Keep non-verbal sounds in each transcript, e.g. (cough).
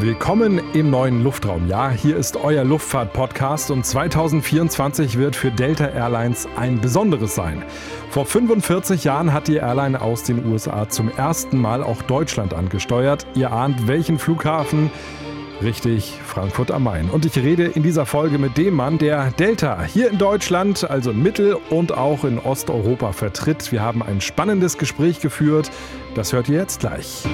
Willkommen im neuen Luftraum. Ja, hier ist euer Luftfahrt-Podcast und 2024 wird für Delta Airlines ein besonderes sein. Vor 45 Jahren hat die Airline aus den USA zum ersten Mal auch Deutschland angesteuert. Ihr ahnt, welchen Flughafen? Richtig, Frankfurt am Main. Und ich rede in dieser Folge mit dem Mann, der Delta hier in Deutschland, also in Mittel- und auch in Osteuropa vertritt. Wir haben ein spannendes Gespräch geführt. Das hört ihr jetzt gleich.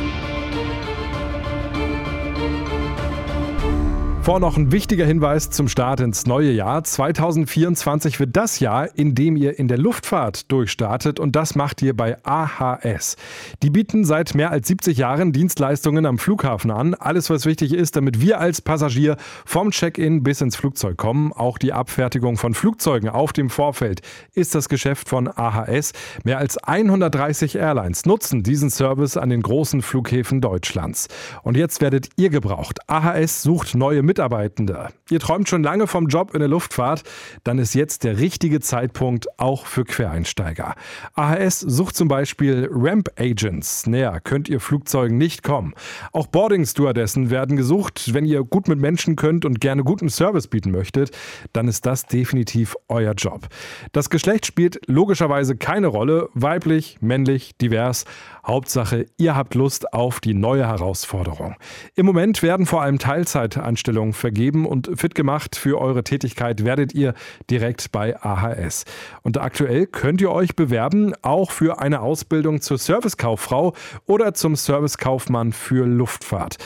Vor noch ein wichtiger Hinweis zum Start ins neue Jahr. 2024 wird das Jahr, in dem ihr in der Luftfahrt durchstartet und das macht ihr bei AHS. Die bieten seit mehr als 70 Jahren Dienstleistungen am Flughafen an. Alles, was wichtig ist, damit wir als Passagier vom Check-in bis ins Flugzeug kommen. Auch die Abfertigung von Flugzeugen auf dem Vorfeld ist das Geschäft von AHS. Mehr als 130 Airlines nutzen diesen Service an den großen Flughäfen Deutschlands. Und jetzt werdet ihr gebraucht. AHS sucht neue Mitarbeiter Mitarbeitende. Ihr träumt schon lange vom Job in der Luftfahrt, dann ist jetzt der richtige Zeitpunkt auch für Quereinsteiger. AHS sucht zum Beispiel Ramp Agents. Näher könnt ihr Flugzeugen nicht kommen. Auch Boarding Stewardessen werden gesucht. Wenn ihr gut mit Menschen könnt und gerne guten Service bieten möchtet, dann ist das definitiv euer Job. Das Geschlecht spielt logischerweise keine Rolle. Weiblich, männlich, divers. Hauptsache, ihr habt Lust auf die neue Herausforderung. Im Moment werden vor allem Teilzeitanstellungen vergeben und fit gemacht für eure Tätigkeit werdet ihr direkt bei AHS. Und aktuell könnt ihr euch bewerben, auch für eine Ausbildung zur Servicekauffrau oder zum Servicekaufmann für Luftfahrt.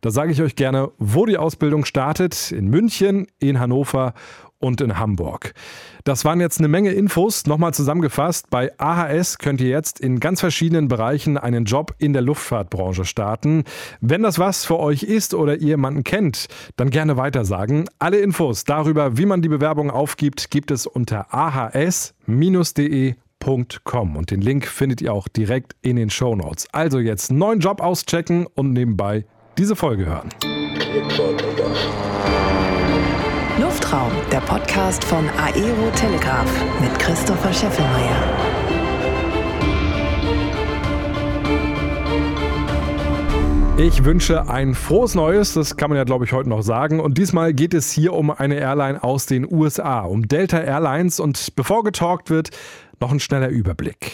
Da sage ich euch gerne, wo die Ausbildung startet, in München, in Hannover und in Hamburg. Das waren jetzt eine Menge Infos. Nochmal zusammengefasst, bei AHS könnt ihr jetzt in ganz verschiedenen Bereichen einen Job in der Luftfahrtbranche starten. Wenn das was für euch ist oder ihr jemanden kennt, dann gerne weitersagen. Alle Infos darüber, wie man die Bewerbung aufgibt, gibt es unter ahs-de und den Link findet ihr auch direkt in den Show Notes. Also jetzt neuen Job auschecken und nebenbei diese Folge hören. Luftraum, der Podcast von Aero Telegraph mit Christopher Scheffelmeier. Ich wünsche ein frohes Neues, das kann man ja, glaube ich, heute noch sagen. Und diesmal geht es hier um eine Airline aus den USA, um Delta Airlines. Und bevor getalkt wird, noch ein schneller Überblick.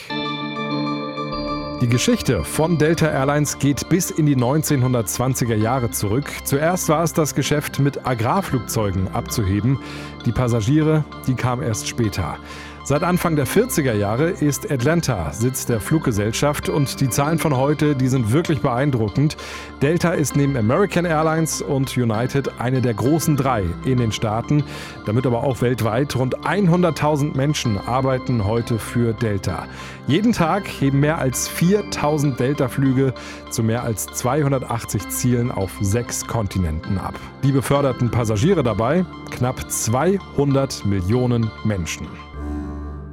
Die Geschichte von Delta Airlines geht bis in die 1920er Jahre zurück. Zuerst war es das Geschäft mit Agrarflugzeugen abzuheben. Die Passagiere, die kamen erst später. Seit Anfang der 40er Jahre ist Atlanta Sitz der Fluggesellschaft und die Zahlen von heute, die sind wirklich beeindruckend. Delta ist neben American Airlines und United eine der großen drei in den Staaten, damit aber auch weltweit. Rund 100.000 Menschen arbeiten heute für Delta. Jeden Tag heben mehr als 4.000 Delta-Flüge zu mehr als 280 Zielen auf sechs Kontinenten ab. Die beförderten Passagiere dabei knapp 200 Millionen Menschen.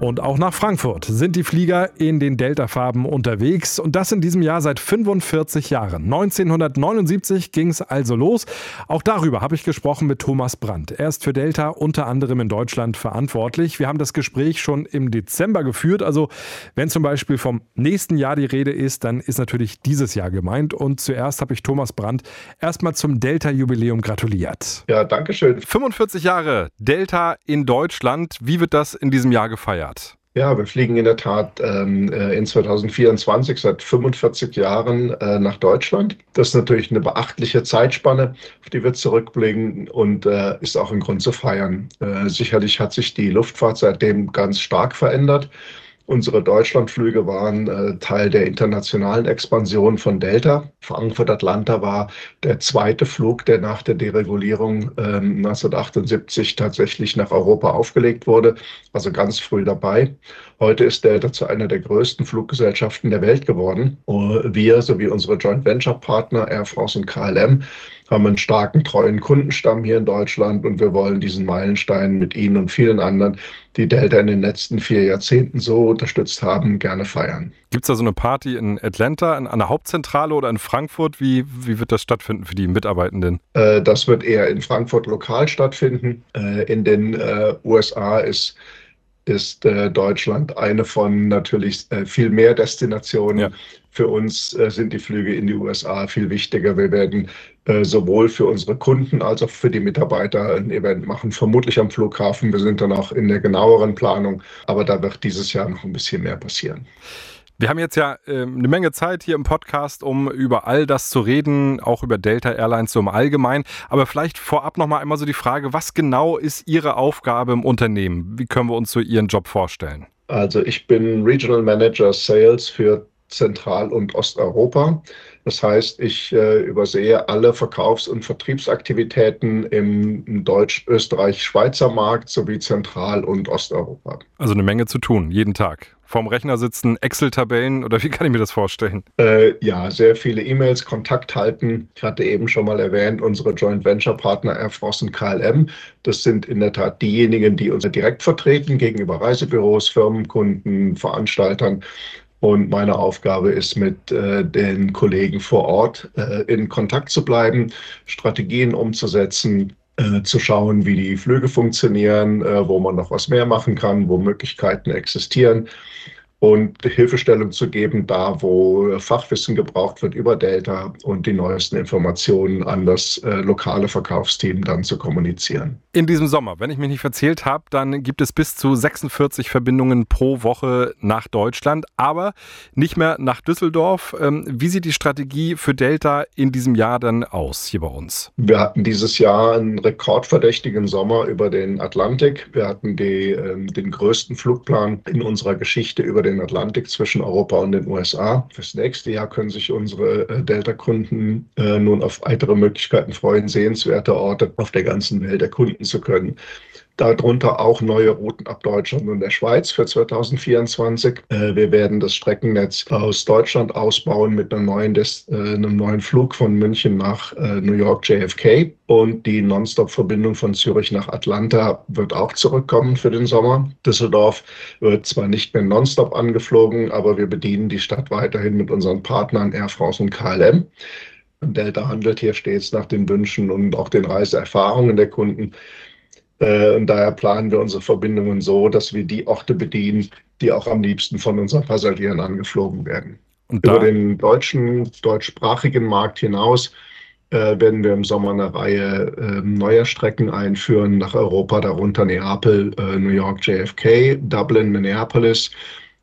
Und auch nach Frankfurt sind die Flieger in den Delta-Farben unterwegs und das in diesem Jahr seit 45 Jahren. 1979 ging es also los. Auch darüber habe ich gesprochen mit Thomas Brandt. Er ist für Delta unter anderem in Deutschland verantwortlich. Wir haben das Gespräch schon im Dezember geführt. Also wenn zum Beispiel vom nächsten Jahr die Rede ist, dann ist natürlich dieses Jahr gemeint. Und zuerst habe ich Thomas Brandt erstmal zum Delta-Jubiläum gratuliert. Ja, danke schön. 45 Jahre Delta in Deutschland. Wie wird das in diesem Jahr gefeiert? Ja, wir fliegen in der Tat ähm, äh, in 2024 seit 45 Jahren äh, nach Deutschland. Das ist natürlich eine beachtliche Zeitspanne, auf die wir zurückblicken und äh, ist auch ein Grund zu feiern. Äh, sicherlich hat sich die Luftfahrt seitdem ganz stark verändert. Unsere Deutschlandflüge waren äh, Teil der internationalen Expansion von Delta. Frankfurt-Atlanta war der zweite Flug, der nach der Deregulierung ähm, 1978 tatsächlich nach Europa aufgelegt wurde, also ganz früh dabei. Heute ist Delta zu einer der größten Fluggesellschaften der Welt geworden. Wir sowie unsere Joint Venture Partner Air France und KLM haben einen starken, treuen Kundenstamm hier in Deutschland und wir wollen diesen Meilenstein mit Ihnen und vielen anderen, die Delta in den letzten vier Jahrzehnten so unterstützt haben, gerne feiern. Gibt es da so eine Party in Atlanta, an der Hauptzentrale oder in Frankfurt? Wie, wie wird das stattfinden für die Mitarbeitenden? Äh, das wird eher in Frankfurt lokal stattfinden. Äh, in den äh, USA ist ist äh, Deutschland eine von natürlich äh, viel mehr Destinationen. Ja. Für uns äh, sind die Flüge in die USA viel wichtiger. Wir werden sowohl für unsere Kunden als auch für die Mitarbeiter ein Event machen, vermutlich am Flughafen. Wir sind dann auch in der genaueren Planung, aber da wird dieses Jahr noch ein bisschen mehr passieren. Wir haben jetzt ja äh, eine Menge Zeit hier im Podcast, um über all das zu reden, auch über Delta Airlines so im Allgemeinen. Aber vielleicht vorab noch mal einmal so die Frage, was genau ist Ihre Aufgabe im Unternehmen? Wie können wir uns so Ihren Job vorstellen? Also ich bin Regional Manager Sales für Zentral- und Osteuropa. Das heißt, ich äh, übersehe alle Verkaufs- und Vertriebsaktivitäten im Deutsch-Österreich-Schweizer Markt sowie Zentral- und Osteuropa. Also eine Menge zu tun, jeden Tag vorm Rechner sitzen, Excel-Tabellen oder wie kann ich mir das vorstellen? Äh, ja, sehr viele E-Mails, Kontakt halten. Ich hatte eben schon mal erwähnt, unsere Joint Venture Partner Air France und KLM. Das sind in der Tat diejenigen, die uns direkt vertreten gegenüber Reisebüros, Firmenkunden, Veranstaltern. Und meine Aufgabe ist, mit äh, den Kollegen vor Ort äh, in Kontakt zu bleiben, Strategien umzusetzen, äh, zu schauen, wie die Flüge funktionieren, äh, wo man noch was mehr machen kann, wo Möglichkeiten existieren und Hilfestellung zu geben, da wo Fachwissen gebraucht wird über Delta und die neuesten Informationen an das äh, lokale Verkaufsteam dann zu kommunizieren. In diesem Sommer, wenn ich mich nicht verzählt habe, dann gibt es bis zu 46 Verbindungen pro Woche nach Deutschland, aber nicht mehr nach Düsseldorf. Ähm, wie sieht die Strategie für Delta in diesem Jahr dann aus hier bei uns? Wir hatten dieses Jahr einen rekordverdächtigen Sommer über den Atlantik. Wir hatten die, äh, den größten Flugplan in unserer Geschichte über den den Atlantik zwischen Europa und den USA. Fürs nächste Jahr können sich unsere äh, Delta-Kunden äh, nun auf weitere Möglichkeiten freuen, sehenswerte Orte auf der ganzen Welt erkunden zu können. Darunter auch neue Routen ab Deutschland und der Schweiz für 2024. Äh, wir werden das Streckennetz aus Deutschland ausbauen mit einer neuen Des äh, einem neuen Flug von München nach äh, New York JFK. Und die Nonstop-Verbindung von Zürich nach Atlanta wird auch zurückkommen für den Sommer. Düsseldorf wird zwar nicht mehr nonstop angeflogen, aber wir bedienen die Stadt weiterhin mit unseren Partnern Air France und KLM. Delta handelt hier stets nach den Wünschen und auch den Reiseerfahrungen der Kunden. Äh, und daher planen wir unsere Verbindungen so, dass wir die Orte bedienen, die auch am liebsten von unseren Passagieren angeflogen werden. Über den deutschen, deutschsprachigen Markt hinaus äh, werden wir im Sommer eine Reihe äh, neuer Strecken einführen nach Europa, darunter Neapel, äh, New York, JFK, Dublin, Minneapolis.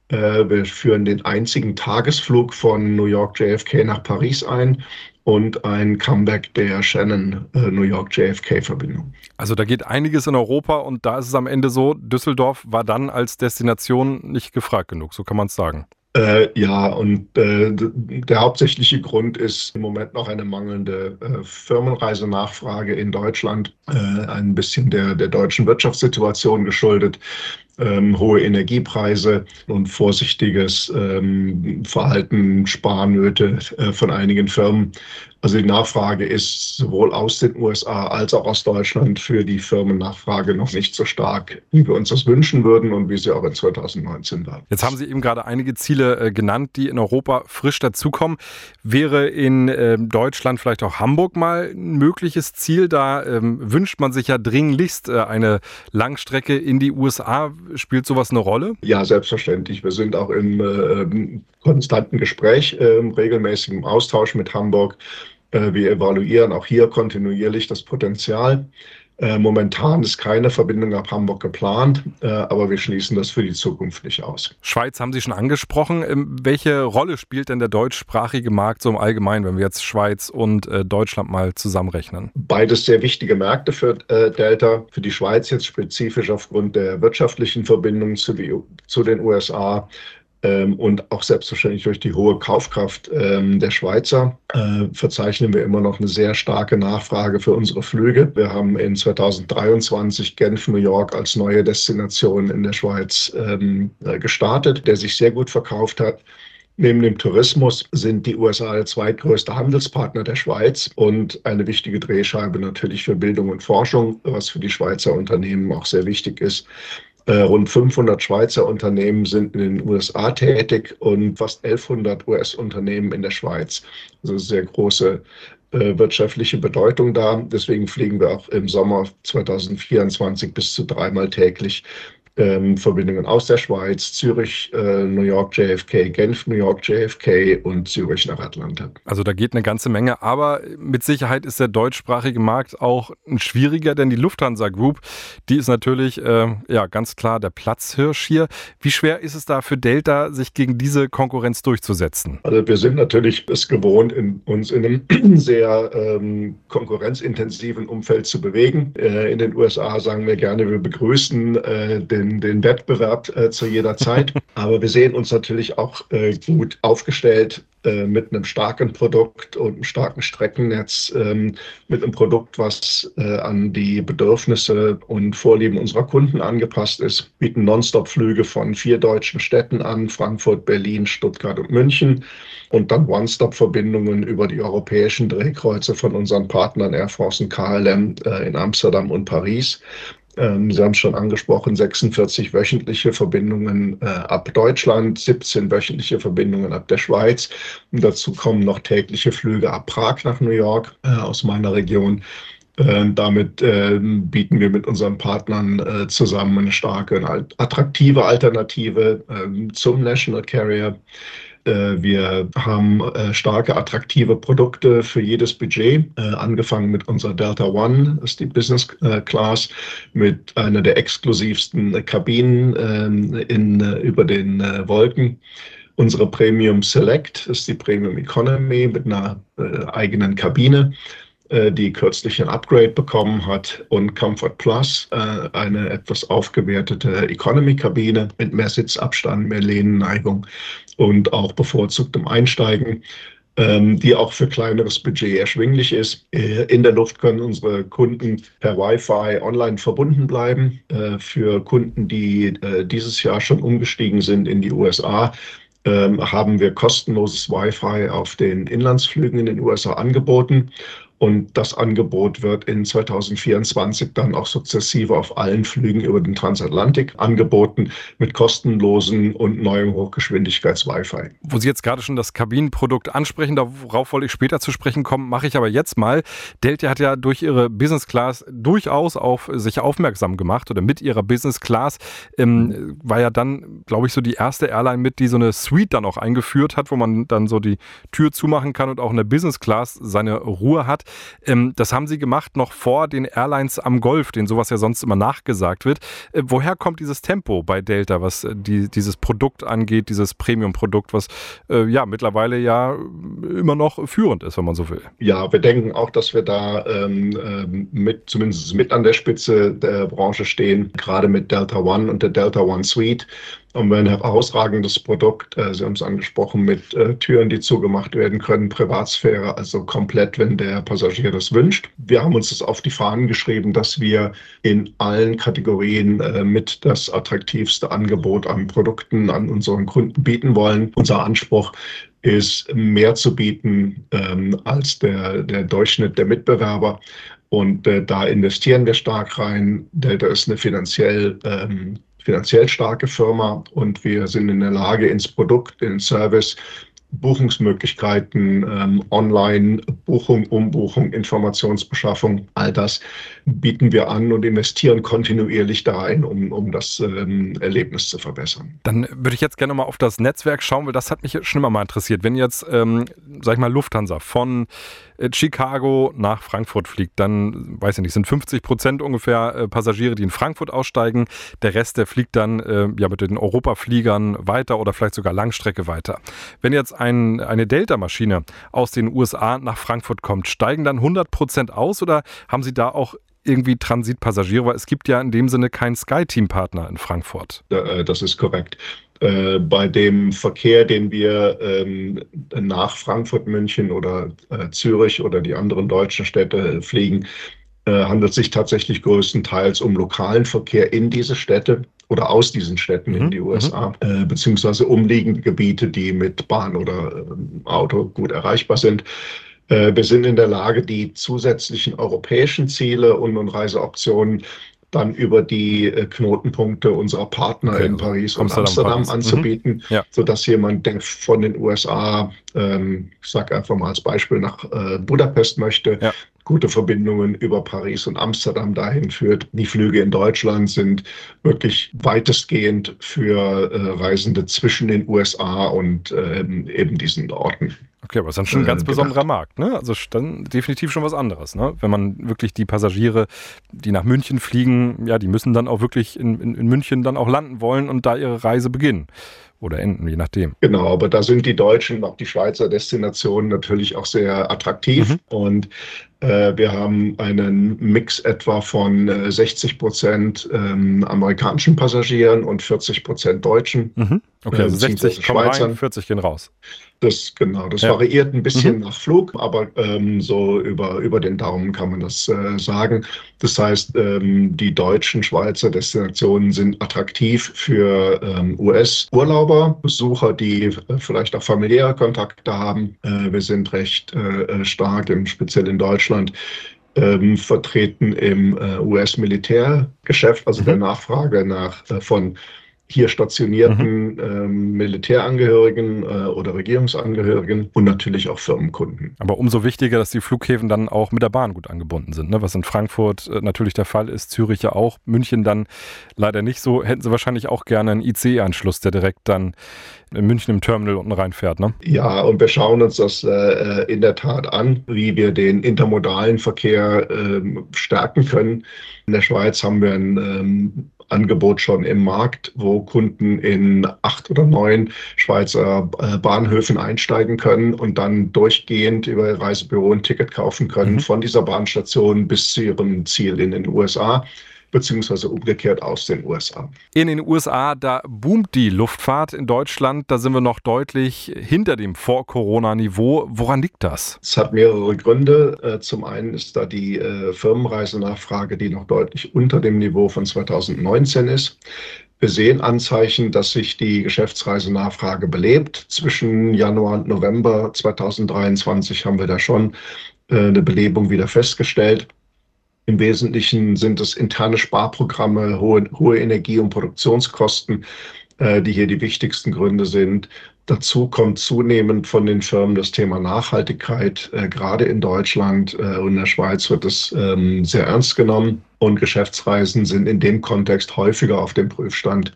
Äh, wir führen den einzigen Tagesflug von New York, JFK nach Paris ein und ein Comeback der Shannon äh, New York JFK Verbindung. Also da geht einiges in Europa und da ist es am Ende so, Düsseldorf war dann als Destination nicht gefragt genug, so kann man es sagen. Äh, ja, und äh, der hauptsächliche Grund ist im Moment noch eine mangelnde äh, Firmenreisenachfrage in Deutschland, äh, ein bisschen der, der deutschen Wirtschaftssituation geschuldet ähm, hohe Energiepreise und vorsichtiges ähm, Verhalten, Sparnöte äh, von einigen Firmen. Also die Nachfrage ist sowohl aus den USA als auch aus Deutschland für die Firmennachfrage noch nicht so stark, wie wir uns das wünschen würden und wie sie auch in 2019 war. Jetzt haben Sie eben gerade einige Ziele äh, genannt, die in Europa frisch dazukommen. Wäre in äh, Deutschland vielleicht auch Hamburg mal ein mögliches Ziel? Da ähm, wünscht man sich ja dringlichst äh, eine Langstrecke in die USA. Spielt sowas eine Rolle? Ja, selbstverständlich. Wir sind auch im äh, konstanten Gespräch, äh, regelmäßigem Austausch mit Hamburg. Äh, wir evaluieren auch hier kontinuierlich das Potenzial. Äh, momentan ist keine Verbindung ab Hamburg geplant, äh, aber wir schließen das für die Zukunft nicht aus. Schweiz haben Sie schon angesprochen. Ähm, welche Rolle spielt denn der deutschsprachige Markt so im Allgemeinen, wenn wir jetzt Schweiz und Deutschland mal zusammenrechnen? Beides sehr wichtige Märkte für Delta. Für die Schweiz jetzt spezifisch aufgrund der wirtschaftlichen Verbindung zu, den USA und auch selbstverständlich durch die hohe Kaufkraft ähm, der Schweizer äh, verzeichnen wir immer noch eine sehr starke Nachfrage für unsere Flüge. Wir haben in 2023 Genf, New York als neue Destination in der Schweiz ähm, äh, gestartet, der sich sehr gut verkauft hat. Neben dem Tourismus sind die USA der zweitgrößte Handelspartner der Schweiz und eine wichtige Drehscheibe natürlich für Bildung und Forschung, was für die Schweizer Unternehmen auch sehr wichtig ist. Äh, rund 500 Schweizer Unternehmen sind in den USA tätig und fast 1100 US-Unternehmen in der Schweiz. Also sehr große äh, wirtschaftliche Bedeutung da. Deswegen fliegen wir auch im Sommer 2024 bis zu dreimal täglich ähm, Verbindungen aus der Schweiz, Zürich, äh, New York JFK, Genf, New York JFK und Zürich nach Atlanta. Also da geht eine ganze Menge, aber mit Sicherheit ist der deutschsprachige Markt auch ein schwieriger, denn die Lufthansa Group, die ist natürlich äh, ja ganz klar der Platzhirsch hier. Wie schwer ist es da für Delta, sich gegen diese Konkurrenz durchzusetzen? Also wir sind natürlich es gewohnt, in, uns in einem (clears throat) sehr ähm, konkurrenzintensiven Umfeld zu bewegen. Äh, in den USA sagen wir gerne, wir begrüßen äh, den den, den Wettbewerb äh, zu jeder Zeit. (laughs) Aber wir sehen uns natürlich auch äh, gut aufgestellt äh, mit einem starken Produkt und einem starken Streckennetz, ähm, mit einem Produkt, was äh, an die Bedürfnisse und Vorlieben unserer Kunden angepasst ist, bieten Nonstop-Flüge von vier deutschen Städten an, Frankfurt, Berlin, Stuttgart und München und dann One-Stop-Verbindungen über die europäischen Drehkreuze von unseren Partnern Air France und KLM äh, in Amsterdam und Paris. Ähm, Sie haben es schon angesprochen, 46 wöchentliche Verbindungen äh, ab Deutschland, 17 wöchentliche Verbindungen ab der Schweiz. Und dazu kommen noch tägliche Flüge ab Prag nach New York äh, aus meiner Region. Äh, damit äh, bieten wir mit unseren Partnern äh, zusammen eine starke, eine attraktive Alternative ähm, zum National Carrier. Äh, wir haben äh, starke, attraktive Produkte für jedes Budget, äh, angefangen mit unserer Delta One, das ist die Business Class, mit einer der exklusivsten Kabinen ähm, in, über den Wolken. Unsere Premium Select ist die Premium Economy mit einer eigenen Kabine die kürzlich ein Upgrade bekommen hat, und Comfort Plus, eine etwas aufgewertete Economy-Kabine mit mehr Sitzabstand, mehr Lehnenneigung und auch bevorzugtem Einsteigen, ähm, die auch für kleineres Budget erschwinglich ist. Äh, in der Luft können unsere Kunden per Wi-Fi online verbunden bleiben. Äh, für Kunden, die äh, dieses Jahr schon umgestiegen sind in die USA, ähm, haben wir kostenloses Wi-Fi auf den Inlandsflügen in den USA angeboten. Und das Angebot wird in 2024 dann auch sukzessive auf allen Flügen über den Transatlantik angeboten mit kostenlosen und neuem Hochgeschwindigkeits-Wi-Fi. Wo Sie jetzt gerade schon das Kabinenprodukt ansprechen, darauf wollte ich später zu sprechen kommen, mache ich aber jetzt mal. Delta hat ja durch ihre Business Class durchaus auf sich aufmerksam gemacht oder mit ihrer Business Class ähm, war ja dann, glaube ich, so die erste Airline mit, die so eine Suite dann auch eingeführt hat, wo man dann so die Tür zumachen kann und auch in der Business Class seine Ruhe hat. Ähm, das haben sie gemacht noch vor den Airlines am Golf, denen sowas ja sonst immer nachgesagt wird. Äh, woher kommt dieses Tempo bei Delta, was äh, die, dieses Produkt angeht, dieses Premium-Produkt, was äh, ja mittlerweile ja immer noch führend ist, wenn man so will? Ja, wir denken auch, dass wir da ähm, ähm mit, zumindest mit an der Spitze der Branche stehen, gerade mit Delta One und der Delta One Suite haben wir ein herausragendes Produkt. Äh, Sie haben es angesprochen mit äh, Türen, die zugemacht werden können, Privatsphäre, also komplett, wenn der Passagier das wünscht. Wir haben uns das auf die Fahnen geschrieben, dass wir in allen Kategorien äh, mit das attraktivste Angebot an Produkten an unseren Kunden bieten wollen. Unser Anspruch ist, mehr zu bieten ähm, als der, der Durchschnitt der Mitbewerber. Und äh, da investieren wir stark rein. Delta ist eine finanziell ähm, finanziell starke Firma und wir sind in der Lage, ins Produkt, in Service Buchungsmöglichkeiten, ähm, Online-Buchung, Umbuchung, Informationsbeschaffung, all das bieten wir an und investieren kontinuierlich da rein, um, um das ähm, Erlebnis zu verbessern. Dann würde ich jetzt gerne mal auf das Netzwerk schauen, weil das hat mich schon immer mal interessiert. Wenn jetzt, ähm, sag ich mal, Lufthansa von äh, Chicago nach Frankfurt fliegt, dann, weiß ich nicht, sind 50 Prozent ungefähr äh, Passagiere, die in Frankfurt aussteigen. Der Rest, der fliegt dann äh, ja mit den Europafliegern weiter oder vielleicht sogar Langstrecke weiter. Wenn jetzt ein, eine Delta-Maschine aus den USA nach Frankfurt kommt, steigen dann 100 Prozent aus oder haben Sie da auch irgendwie Transitpassagiere? Weil es gibt ja in dem Sinne keinen Skyteam-Partner in Frankfurt. Äh, das ist korrekt. Äh, bei dem Verkehr, den wir ähm, nach Frankfurt, München oder äh, Zürich oder die anderen deutschen Städte fliegen, handelt es sich tatsächlich größtenteils um lokalen Verkehr in diese Städte oder aus diesen Städten mhm. in die USA, mhm. äh, beziehungsweise umliegende Gebiete, die mit Bahn oder äh, Auto gut erreichbar sind. Äh, wir sind in der Lage, die zusätzlichen europäischen Ziele und, und Reiseoptionen dann über die äh, Knotenpunkte unserer Partner okay. in Paris und Amsterdam Paris. anzubieten, mhm. ja. sodass jemand, der von den USA, ähm, ich sage einfach mal als Beispiel, nach äh, Budapest möchte, ja gute Verbindungen über Paris und Amsterdam dahin führt. Die Flüge in Deutschland sind wirklich weitestgehend für äh, Reisende zwischen den USA und äh, eben diesen Orten. Okay, aber es ist dann schon ein ganz äh, besonderer Markt, ne? Also dann definitiv schon was anderes, ne? Wenn man wirklich die Passagiere, die nach München fliegen, ja, die müssen dann auch wirklich in, in, in München dann auch landen wollen und da ihre Reise beginnen oder enden, je nachdem. Genau, aber da sind die deutschen, auch die Schweizer Destinationen natürlich auch sehr attraktiv. Mhm. Und äh, wir haben einen Mix etwa von äh, 60 Prozent ähm, amerikanischen Passagieren und 40 Prozent Deutschen. Mhm. Okay, also 60 Schweizern. Rein, 40 gehen raus. Das genau, das ja. variiert ein bisschen mhm. nach Flug, aber ähm, so über, über den Daumen kann man das äh, sagen. Das heißt, ähm, die deutschen Schweizer Destinationen sind attraktiv für ähm, US-Urlauber, Besucher, die äh, vielleicht auch familiäre Kontakte haben. Äh, wir sind recht äh, äh, stark, im, speziell in Deutschland, ähm, vertreten im äh, US-Militärgeschäft, also mhm. der Nachfrage nach von hier stationierten mhm. ähm, Militärangehörigen äh, oder Regierungsangehörigen und natürlich auch Firmenkunden. Aber umso wichtiger, dass die Flughäfen dann auch mit der Bahn gut angebunden sind, ne? was in Frankfurt äh, natürlich der Fall ist, Zürich ja auch, München dann leider nicht so. Hätten sie wahrscheinlich auch gerne einen IC-Anschluss, der direkt dann in München im Terminal unten reinfährt. Ne? Ja, und wir schauen uns das äh, in der Tat an, wie wir den intermodalen Verkehr ähm, stärken können. In der Schweiz haben wir ein ähm, Angebot schon im Markt, wo Kunden in acht oder neun Schweizer äh, Bahnhöfen einsteigen können und dann durchgehend über Reisebüro ein Ticket kaufen können mhm. von dieser Bahnstation bis zu ihrem Ziel in den USA beziehungsweise umgekehrt aus den USA. In den USA, da boomt die Luftfahrt. In Deutschland, da sind wir noch deutlich hinter dem Vor-Corona-Niveau. Woran liegt das? Es hat mehrere Gründe. Äh, zum einen ist da die äh, Firmenreisenachfrage, die noch deutlich unter dem Niveau von 2019 ist. Wir sehen Anzeichen, dass sich die Geschäftsreisenachfrage belebt. Zwischen Januar und November 2023 haben wir da schon äh, eine Belebung wieder festgestellt. Im Wesentlichen sind es interne Sparprogramme, hohe, hohe Energie- und Produktionskosten, äh, die hier die wichtigsten Gründe sind. Dazu kommt zunehmend von den Firmen das Thema Nachhaltigkeit. Äh, gerade in Deutschland äh, und in der Schweiz wird es ähm, sehr ernst genommen und Geschäftsreisen sind in dem Kontext häufiger auf dem Prüfstand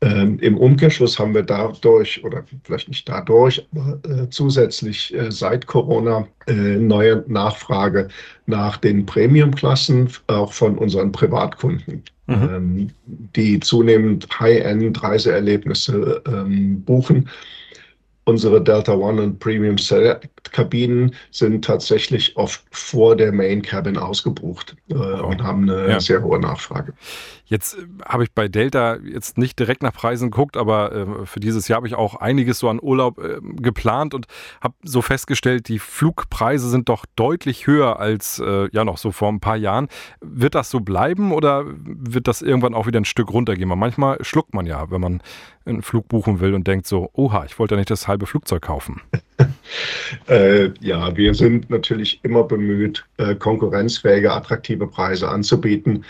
ähm, Im Umkehrschluss haben wir dadurch, oder vielleicht nicht dadurch, aber äh, zusätzlich äh, seit Corona äh, neue Nachfrage nach den Premium-Klassen, auch von unseren Privatkunden, mhm. ähm, die zunehmend High-End-Reiseerlebnisse ähm, buchen. Unsere Delta One und Premium Select Kabinen sind tatsächlich oft vor der Main Cabin ausgebucht äh, und haben eine ja. sehr hohe Nachfrage. Jetzt äh, habe ich bei Delta jetzt nicht direkt nach Preisen geguckt, aber äh, für dieses Jahr habe ich auch einiges so an Urlaub äh, geplant und habe so festgestellt, die Flugpreise sind doch deutlich höher als äh, ja noch so vor ein paar Jahren. Wird das so bleiben oder wird das irgendwann auch wieder ein Stück runtergehen? Weil manchmal schluckt man ja, wenn man einen Flug buchen will und denkt so, oha, ich wollte ja nicht das halbe Flugzeug kaufen. (laughs) äh, ja, wir sind natürlich immer bemüht, äh, konkurrenzfähige, attraktive Preise anzubieten.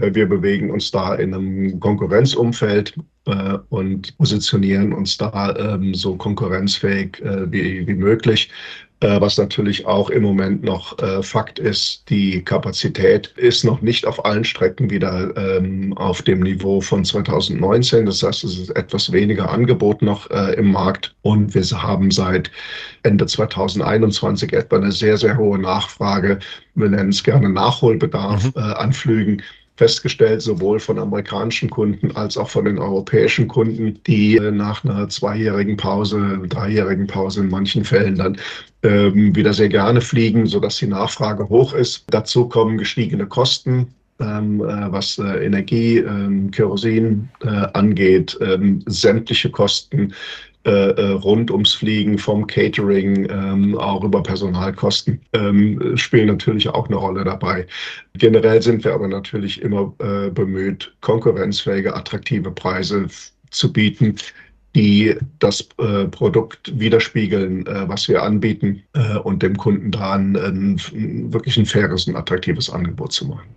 Äh, wir bewegen uns da in einem Konkurrenzumfeld äh, und positionieren uns da ähm, so konkurrenzfähig äh, wie, wie möglich. Äh, was natürlich auch im Moment noch Fakt ist, die Kapazität ist noch nicht auf allen Strecken wieder ähm, auf dem Niveau von 2019. Das heißt, es ist etwas weniger Angebot noch im Markt und wir haben seit Ende 2021 etwa eine sehr, sehr hohe Nachfrage. Wir nennen es gerne Nachholbedarf mhm. an Flügen festgestellt, sowohl von amerikanischen Kunden als auch von den europäischen Kunden, die äh, nach einer zweijährigen Pause, dreijährigen Pause in manchen Fällen dann ähm, wieder sehr gerne fliegen, sodass die Nachfrage hoch ist. Dazu kommen gestiegene Kosten, ähm, äh, was äh, Energie, ähm, Kerosin äh, angeht, ähm, sämtliche Kosten äh, äh, rund ums Fliegen, vom Catering, ähm, auch über Personalkosten, ähm, spielen natürlich auch eine Rolle dabei. Generell sind wir aber natürlich immer äh, bemüht, konkurrenzfähige, attraktive Preise zu bieten, die das äh, Produkt widerspiegeln, äh, was wir anbieten äh, und dem Kunden da ein, ein, wirklich ein faires und attraktives Angebot zu machen.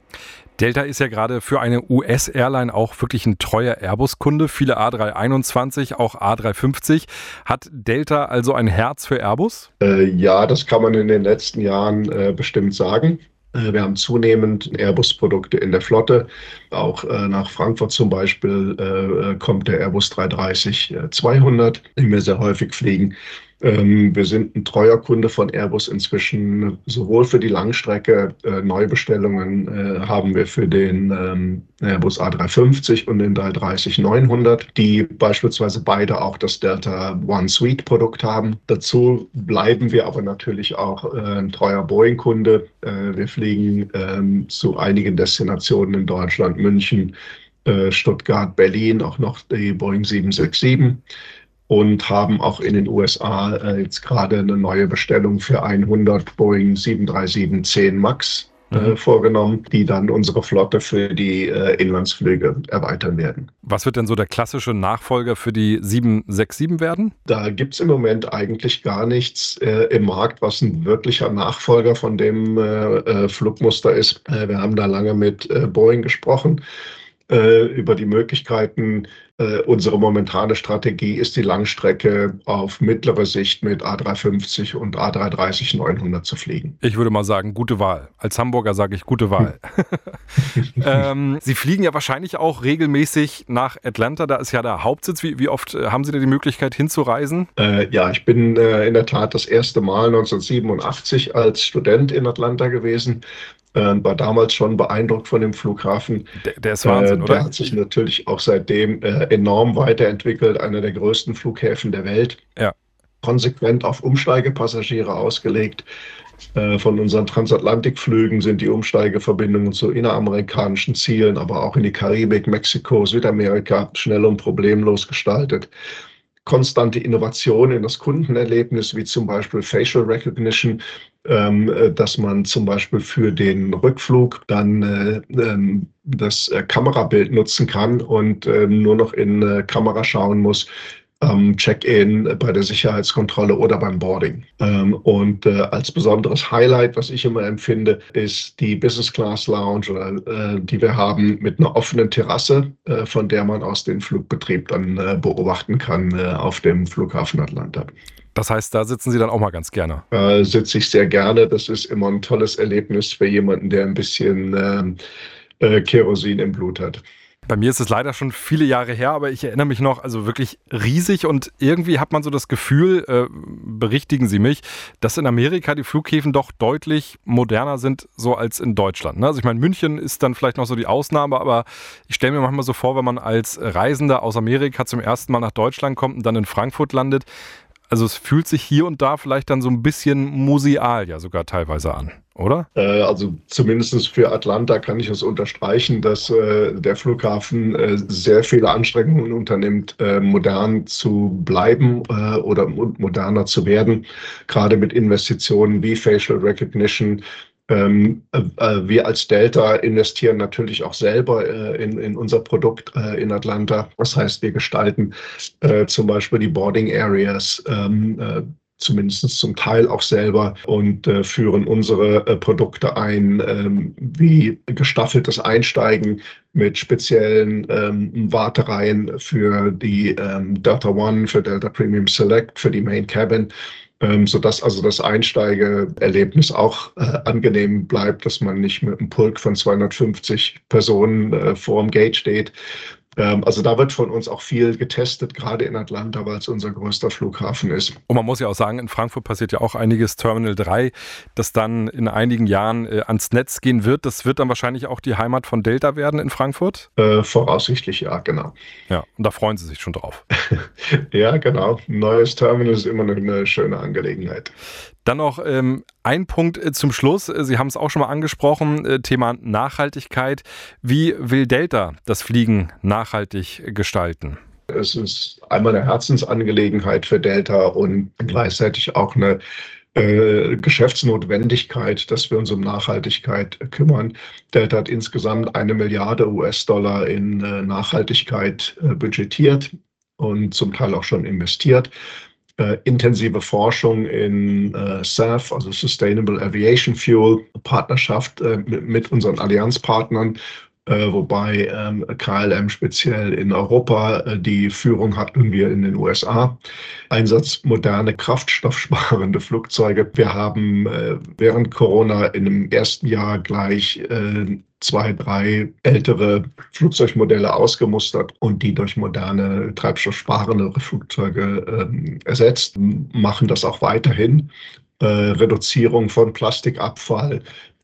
Delta ist ja gerade für eine US-Airline auch wirklich ein treuer Airbus-Kunde. Viele A321, auch A350. Hat Delta also ein Herz für Airbus? Äh, ja, das kann man in den letzten Jahren äh, bestimmt sagen. Äh, wir haben zunehmend Airbus-Produkte in der Flotte. Auch äh, nach Frankfurt zum Beispiel äh, kommt der Airbus 330 200, den wir sehr häufig fliegen. Ähm, wir sind ein treuer Kunde von Airbus inzwischen. Sowohl für die Langstrecke äh, Neubestellungen äh, haben wir für den ähm, Airbus A350 und den 330-900, die beispielsweise beide auch das Delta One Suite Produkt haben. Dazu bleiben wir aber natürlich auch äh, ein treuer Boeing-Kunde. Wir fliegen ähm, zu einigen Destinationen in Deutschland, München, Stuttgart, Berlin, auch noch die Boeing 767 und haben auch in den USA äh, jetzt gerade eine neue Bestellung für 100 Boeing 737-10 MAX äh, mhm. vorgenommen, die dann unsere Flotte für die äh, Inlandsflüge erweitern werden. Was wird denn so der klassische Nachfolger für die 767 werden? Da gibt es im Moment eigentlich gar nichts äh, im Markt, was ein wirklicher Nachfolger von dem äh, äh, Flugmuster ist. wir haben da lange mit Boeing gesprochen über die Möglichkeiten, äh, unsere momentane Strategie ist die Langstrecke auf mittlere Sicht mit A350 und A330 900 zu fliegen. Ich würde mal sagen, gute Wahl. Als Hamburger sage ich gute Wahl. (laughs) (laughs) ähm, Sie fliegen ja wahrscheinlich auch regelmäßig nach Atlanta. Da ist ja der Hauptsitz. Wie, wie oft äh, haben Sie da die Möglichkeit hinzureisen? Äh, ja, ich bin äh, in der Tat das erste Mal 1987 als Student in Atlanta gewesen. Äh, war damals schon beeindruckt von dem Flughafen. Der, der ist Wahnsinn, äh, oder? Der hat sich natürlich auch seitdem äh, enorm weiterentwickelt, einer der größten Flughäfen der Welt. Ja. Konsequent auf Umsteigepassagiere ausgelegt. Äh, von unseren Transatlantikflügen sind die Umsteigeverbindungen zu inneramerikanischen Zielen, aber auch in die Karibik, Mexiko, Südamerika schnell und problemlos gestaltet konstante Innovation in das Kundenerlebnis, wie zum Beispiel Facial Recognition, dass man zum Beispiel für den Rückflug dann äh, ähm, das äh, Kamerabild nutzen kann und äh, nur noch in äh, Kamera schauen muss, Check-in, bei der Sicherheitskontrolle oder beim Boarding. Ähm, und äh, als besonderes Highlight, was ich immer empfinde, ist die Business Class Lounge, äh, die wir haben mit einer offenen Terrasse, äh, von der man aus den Flugbetrieb dann äh, beobachten kann äh, auf dem Flughafen Atlanta. Das heißt, da sitzen Sie dann auch mal ganz gerne? Äh, sitze ich sehr gerne. Das ist immer ein tolles Erlebnis für jemanden, der ein bisschen ähm, Kerosin im Blut hat. Bei mir ist es leider schon viele Jahre her, aber ich erinnere mich noch, also wirklich riesig und irgendwie hat man so das Gefühl, äh, berichtigen Sie mich, dass in Amerika die Flughäfen doch deutlich moderner sind, so als in Deutschland. Ne? Also ich meine, München ist dann vielleicht noch so die Ausnahme, aber ich stelle mir manchmal so vor, wenn man als Reisender aus Amerika zum ersten Mal nach Deutschland kommt und dann in Frankfurt landet, also es fühlt sich hier und da vielleicht dann so ein bisschen museal ja sogar teilweise an, oder? Äh, also zumindest für Atlanta kann ich es unterstreichen, dass äh, der Flughafen äh, sehr viele Anstrengungen unternimmt, äh, modern zu bleiben äh, oder moderner zu werden, gerade mit Investitionen wie Facial Recognition, ähm, äh, äh, wir als Delta investieren natürlich auch selber äh, in, in unser Produkt äh, in Atlanta. Das heißt, wir gestalten äh, zum Beispiel die Boarding Areas ähm, äh, zumindest zum Teil auch selber und äh, führen unsere äh, Produkte ein, ähm, wie gestaffeltes Einsteigen mit speziellen ähm, Wartereien für die ähm, Delta One, für Delta Premium Select, für die Main Cabin ähm, sodass also das Einsteigeerlebnis auch äh, angenehm bleibt, dass man nicht mit einem Pulk von 250 Personen äh, vor dem Gate steht, also da wird von uns auch viel getestet, gerade in Atlanta, weil es unser größter Flughafen ist. Und man muss ja auch sagen, in Frankfurt passiert ja auch einiges. Terminal 3, das dann in einigen Jahren äh, ans Netz gehen wird, das wird dann wahrscheinlich auch die Heimat von Delta werden in Frankfurt? Äh, voraussichtlich ja, genau. Ja, und da freuen Sie sich schon drauf. (laughs) ja, genau. Ein neues Terminal ist immer eine schöne Angelegenheit. Dann noch ähm, ein Punkt äh, zum Schluss. Äh, Sie haben es auch schon mal angesprochen, äh, Thema Nachhaltigkeit. Wie will Delta das Fliegen nachhaltig gestalten? Es ist einmal eine Herzensangelegenheit für Delta und gleichzeitig auch eine Geschäftsnotwendigkeit, dass wir uns um Nachhaltigkeit kümmern. Delta hat insgesamt eine Milliarde US-Dollar in Nachhaltigkeit budgetiert und zum Teil auch schon investiert. Äh, intensive Forschung in äh, SAF, also Sustainable Aviation Fuel, Partnerschaft äh, mit, mit, unseren Allianzpartnern, äh, wobei ähm, KLM speziell in Europa äh, die Führung hat und wir in den USA. Einsatz moderne kraftstoffsparende Flugzeuge. Wir haben äh, während Corona in dem ersten Jahr gleich zwei, drei ältere Flugzeugmodelle ausgemustert und die durch moderne, treibstoffsparende Flugzeuge ähm, ersetzt, machen das auch weiterhin. Äh, Reduzierung von Plastikabfall,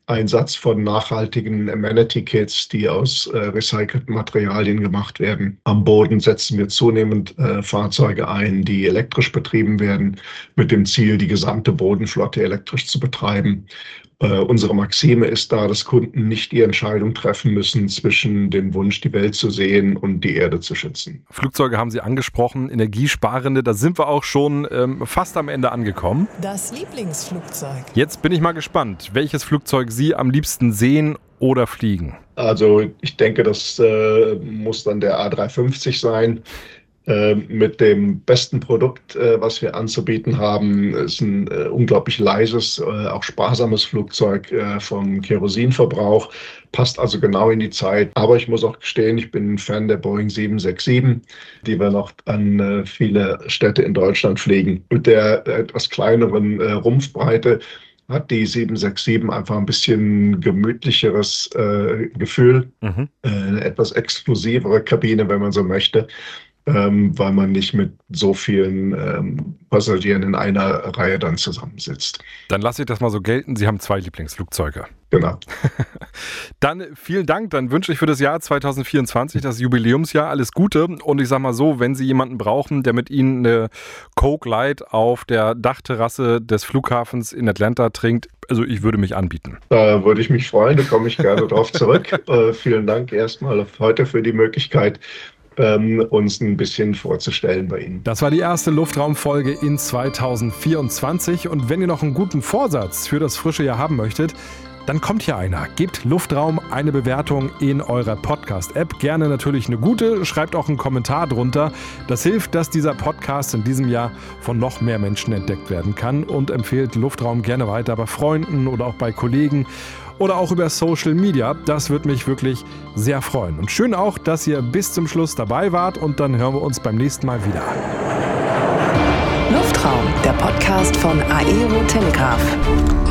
Einsatz von nachhaltigen Amenity-Kits, die aus äh, recycelten Materialien gemacht werden. Am Boden setzen wir zunehmend äh, Fahrzeuge ein, die elektrisch betrieben werden, mit dem Ziel, die gesamte Bodenflotte elektrisch zu betreiben. Äh, unsere Maxime ist da, dass Kunden nicht die Entscheidung treffen müssen zwischen dem Wunsch, die Welt zu sehen und die Erde zu schützen. Flugzeuge haben Sie angesprochen, energiesparende, da sind wir auch schon ähm, fast am Ende angekommen. Das Lieblingsflugzeug. Jetzt bin ich mal gespannt, welches Flugzeug Sie am liebsten sehen oder fliegen. Also ich denke, das äh, muss dann der A350 sein. Äh, mit dem besten Produkt, äh, was wir anzubieten haben. Ist ein äh, unglaublich leises, auch sparsames Flugzeug vom Kerosinverbrauch, passt also genau in die Zeit. Aber ich muss auch gestehen, ich bin ein Fan der Boeing 767, die wir noch an viele Städte in Deutschland fliegen. Mit der etwas kleineren Rumpfbreite hat die 767 einfach ein bisschen gemütlicheres äh, Gefühl, mhm. äh, eine etwas exklusivere Kabine, wenn man so möchte ähm, weil man nicht mit so vielen ähm, Passagieren in einer Reihe dann zusammensitzt. Dann lasse ich das mal so gelten. Sie haben zwei Lieblingsflugzeuge. Genau. (laughs) dann vielen Dank. Dann wünsche ich für das Jahr 2024, das Jubiläumsjahr, alles Gute. Und ich sage mal so, wenn Sie jemanden brauchen, der mit Ihnen eine Coke Light auf der Dachterrasse des Flughafens in Atlanta trinkt, also ich würde mich anbieten. Da würde ich mich freuen, da komme ich gerne drauf zurück. (laughs) äh, vielen Dank erstmal heute für die Möglichkeit, ähm, uns ein bisschen vorzustellen bei Ihnen. Das war die erste Luftraumfolge in 2024 und wenn ihr noch einen guten Vorsatz für das frische Jahr haben möchtet, dann kommt hier einer. Gebt Luftraum eine Bewertung in eurer Podcast-App. Gerne natürlich eine gute. Schreibt auch einen Kommentar drunter. Das hilft, dass dieser Podcast in diesem Jahr von noch mehr Menschen entdeckt werden kann und empfehlt Luftraum gerne weiter bei Freunden oder auch bei Kollegen oder auch über Social Media. Das würde mich wirklich sehr freuen. Und schön auch, dass ihr bis zum Schluss dabei wart und dann hören wir uns beim nächsten Mal wieder. Luftraum, der Podcast von Aero Telegraph.